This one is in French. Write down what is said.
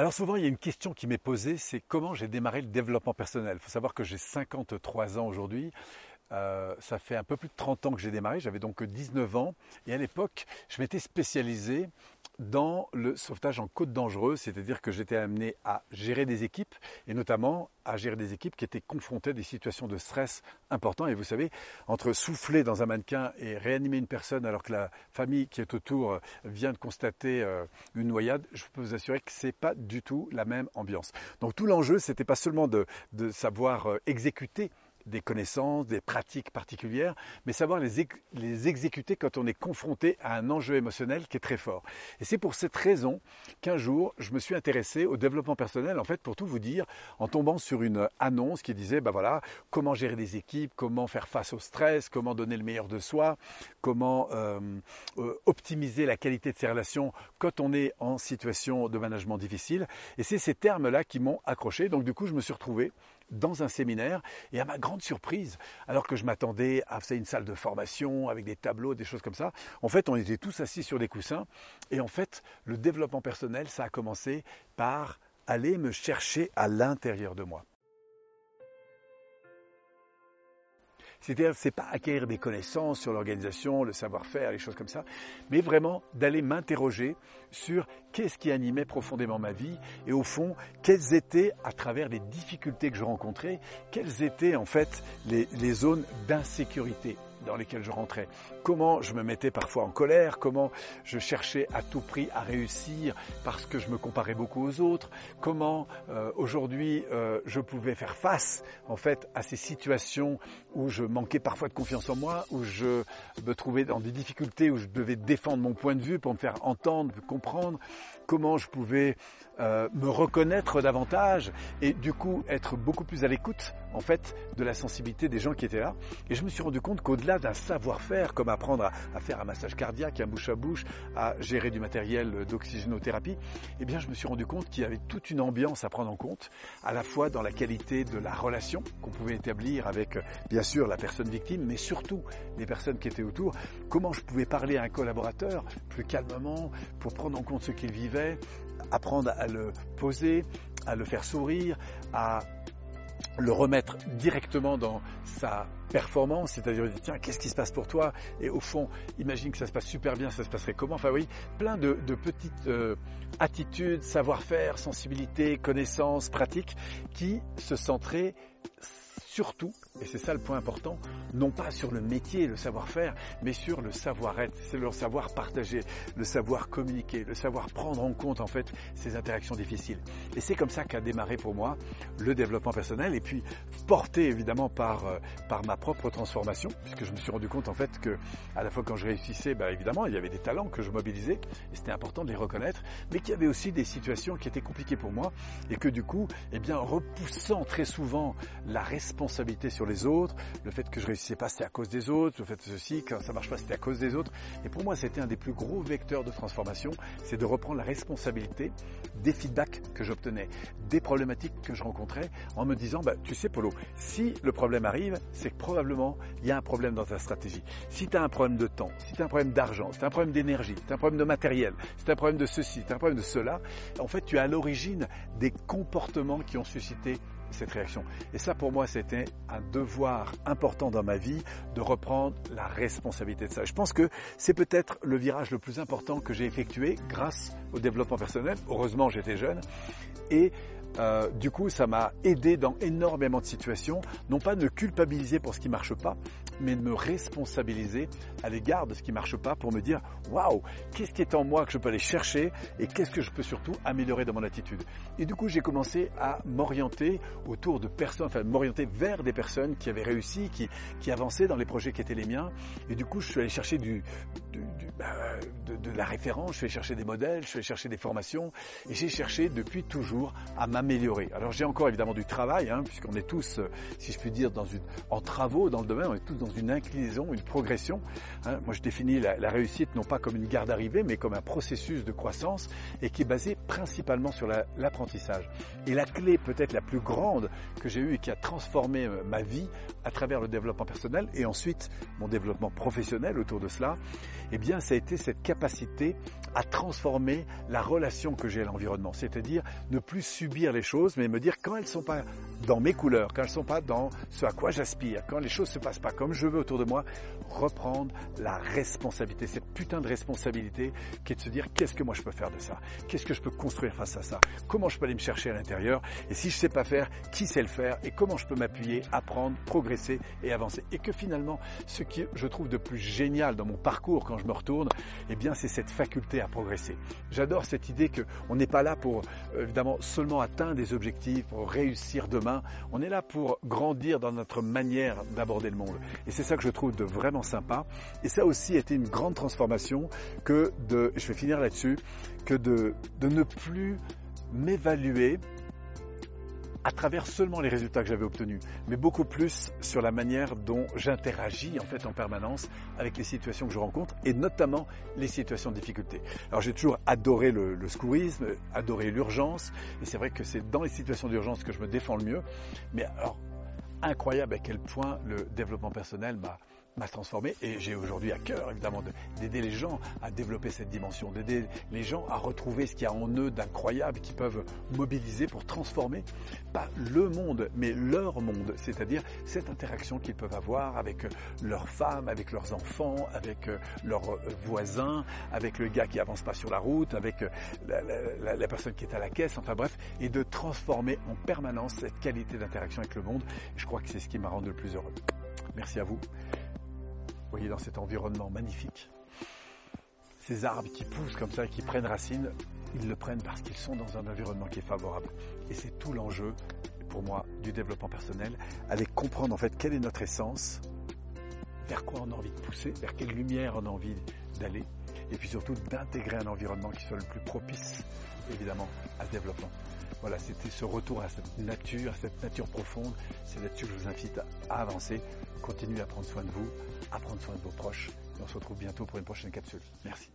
Alors souvent, il y a une question qui m'est posée, c'est comment j'ai démarré le développement personnel. Il faut savoir que j'ai 53 ans aujourd'hui. Euh, ça fait un peu plus de 30 ans que j'ai démarré, j'avais donc 19 ans. Et à l'époque, je m'étais spécialisé dans le sauvetage en côte dangereuse, c'est-à-dire que j'étais amené à gérer des équipes, et notamment à gérer des équipes qui étaient confrontées à des situations de stress importants. Et vous savez, entre souffler dans un mannequin et réanimer une personne alors que la famille qui est autour vient de constater euh, une noyade, je peux vous assurer que ce n'est pas du tout la même ambiance. Donc tout l'enjeu, ce n'était pas seulement de, de savoir euh, exécuter des connaissances, des pratiques particulières, mais savoir les, exécuter quand on est confronté à un enjeu émotionnel qui est très fort. Et c'est pour cette raison qu'un jour, je me suis intéressé au développement personnel, en fait, pour tout vous dire, en tombant sur une annonce qui disait, ben voilà, comment gérer des équipes, comment faire face au stress, comment donner le meilleur de soi, comment euh, euh, optimiser la qualité de ses relations quand on est en situation de management difficile. Et c'est ces termes-là qui m'ont accroché. Donc du coup, je me suis retrouvé dans un séminaire et à ma grande surprise, alors que je m'attendais à une salle de formation avec des tableaux, des choses comme ça, en fait on était tous assis sur des coussins et en fait le développement personnel ça a commencé par aller me chercher à l'intérieur de moi. C'est-à-dire, c'est pas acquérir des connaissances sur l'organisation, le savoir-faire, les choses comme ça, mais vraiment d'aller m'interroger sur qu'est-ce qui animait profondément ma vie et au fond, quelles étaient, à travers les difficultés que je rencontrais, quelles étaient en fait les, les zones d'insécurité dans lesquels je rentrais, comment je me mettais parfois en colère, comment je cherchais à tout prix à réussir parce que je me comparais beaucoup aux autres, comment euh, aujourd'hui euh, je pouvais faire face en fait à ces situations où je manquais parfois de confiance en moi, où je me trouvais dans des difficultés, où je devais défendre mon point de vue pour me faire entendre, comprendre, comment je pouvais euh, me reconnaître davantage et du coup être beaucoup plus à l'écoute en fait de la sensibilité des gens qui étaient là. Et je me suis rendu compte qu'au-delà d'un savoir-faire, comme apprendre à, faire un massage cardiaque, un bouche à bouche, à gérer du matériel d'oxygénothérapie, eh bien je me suis rendu compte qu'il y avait toute une ambiance à prendre en compte, à la fois dans la qualité de la relation qu'on pouvait établir avec bien sûr la personne victime, mais surtout les personnes qui étaient autour, comment je pouvais parler à un collaborateur plus calmement pour prendre en compte ce qu'il vivait, apprendre à le poser, à le faire sourire, à le remettre directement dans sa performance, c'est-à-dire tiens qu'est-ce qui se passe pour toi? Et au fond imagine que ça se passe super bien, ça se passerait comment? Enfin oui, plein de, petites euh, attitudes, savoir-faire, sensibilité, connaissances, pratiques qui se centraient surtout, et c'est ça le point important, non pas sur le métier, le savoir-faire, mais sur le savoir-être, c'est le savoir partager, le savoir communiquer, le savoir prendre en compte en fait ces interactions difficiles. Et c'est comme ça qu'a démarré pour moi le développement personnel et puis porté évidemment par, euh, par ma propre transformation, puisque je me suis rendu compte en fait que à la fois quand je réussissais, bah, évidemment il y avait des talents que je mobilisais et c'était important de les reconnaître, mais qu'il y avait aussi des situations qui étaient compliquées pour moi et que du coup, eh bien repoussant très souvent la responsabilité responsabilité sur les autres, le fait que je réussissais pas c'était à cause des autres, le fait que ceci, quand ça marche pas c'était à cause des autres. Et pour moi c'était un des plus gros vecteurs de transformation, c'est de reprendre la responsabilité des feedbacks que j'obtenais, des problématiques que je rencontrais, en me disant, bah, tu sais Polo, si le problème arrive, c'est que probablement il y a un problème dans ta stratégie. Si tu as un problème de temps, si tu as un problème d'argent, si tu as un problème d'énergie, si tu as un problème de matériel, si tu as un problème de ceci, si tu as un problème de cela, en fait tu es à l'origine des comportements qui ont suscité cette réaction. Et ça, pour moi, c'était un devoir important dans ma vie de reprendre la responsabilité de ça. Je pense que c'est peut-être le virage le plus important que j'ai effectué grâce au développement personnel. Heureusement, j'étais jeune. Et euh, du coup, ça m'a aidé dans énormément de situations, non pas de culpabiliser pour ce qui marche pas, mais de me responsabiliser à l'égard de ce qui marche pas pour me dire waouh, qu'est-ce qui est en moi que je peux aller chercher et qu'est-ce que je peux surtout améliorer dans mon attitude. Et du coup, j'ai commencé à m'orienter autour de personnes, enfin m'orienter vers des personnes qui avaient réussi, qui, qui avançaient dans les projets qui étaient les miens. Et du coup, je suis allé chercher du, du, bah, de, de la référence, je suis allé chercher des modèles, je suis allé chercher des formations et j'ai cherché depuis toujours à m'améliorer. Alors j'ai encore évidemment du travail, hein, puisqu'on est tous, euh, si je puis dire, dans une, en travaux dans le domaine, on est tous dans une inclinaison, une progression. Hein. moi, je définis la, réussite non pas comme une garde d'arrivée, mais comme un processus de croissance et qui est basé principalement sur l'apprentissage. et la clé peut-être la plus grande que j'ai eue et qui a transformé euh, ma vie à travers le développement personnel et ensuite mon développement professionnel autour de cela, eh bien, ça a été cette capacité à transformer la relation que j'ai à l'environnement. C'est-à-dire ne plus subir les choses, mais me dire quand elles ne sont pas dans mes couleurs, quand elles ne sont pas dans ce à quoi j'aspire, quand les choses ne se passent pas comme je veux autour de moi, reprendre la responsabilité, cette putain de responsabilité qui est de se dire qu'est-ce que moi je peux faire de ça? Qu'est-ce que je peux construire face à ça? Comment je peux aller me chercher à l'intérieur? Et si je ne sais pas faire, qui sait le faire? Et comment je peux m'appuyer, apprendre, progresser et avancer? Et que finalement, ce qui je trouve de plus génial dans mon parcours quand je me retourne, eh bien c'est cette faculté à progresser. J'adore cette idée qu'on n'est pas là pour évidemment seulement atteindre des objectifs, pour réussir demain. On est là pour grandir dans notre manière d'aborder le monde. Et c'est ça que je trouve de vraiment sympa. Et ça aussi a été une grande transformation que de, je vais finir là-dessus, que de, de ne plus m'évaluer à travers seulement les résultats que j'avais obtenus, mais beaucoup plus sur la manière dont j'interagis en fait en permanence avec les situations que je rencontre et notamment les situations de difficulté. Alors j'ai toujours adoré le, le secourisme, adoré l'urgence et c'est vrai que c'est dans les situations d'urgence que je me défends le mieux. Mais alors incroyable à quel point le développement personnel m'a m'a transformé et j'ai aujourd'hui à cœur évidemment d'aider les gens à développer cette dimension, d'aider les gens à retrouver ce qu'il y a en eux d'incroyable qu'ils peuvent mobiliser pour transformer pas le monde mais leur monde, c'est-à-dire cette interaction qu'ils peuvent avoir avec leurs femmes, avec leurs enfants, avec leurs voisins, avec le gars qui avance pas sur la route, avec la personne qui est à la caisse, enfin bref, et de transformer en permanence cette qualité d'interaction avec le monde. Je crois que c'est ce qui m'a rendu le plus heureux. Merci à vous voyez, dans cet environnement magnifique. Ces arbres qui poussent comme ça et qui prennent racine, ils le prennent parce qu'ils sont dans un environnement qui est favorable. Et c'est tout l'enjeu, pour moi, du développement personnel, avec comprendre en fait quelle est notre essence, vers quoi on a envie de pousser, vers quelle lumière on a envie d'aller, et puis surtout d'intégrer un environnement qui soit le plus propice, évidemment, à ce développement. Voilà, c'était ce retour à cette nature, à cette nature profonde. C'est là-dessus que je vous invite à avancer. Continuez à prendre soin de vous, à prendre soin de vos proches. Et on se retrouve bientôt pour une prochaine capsule. Merci.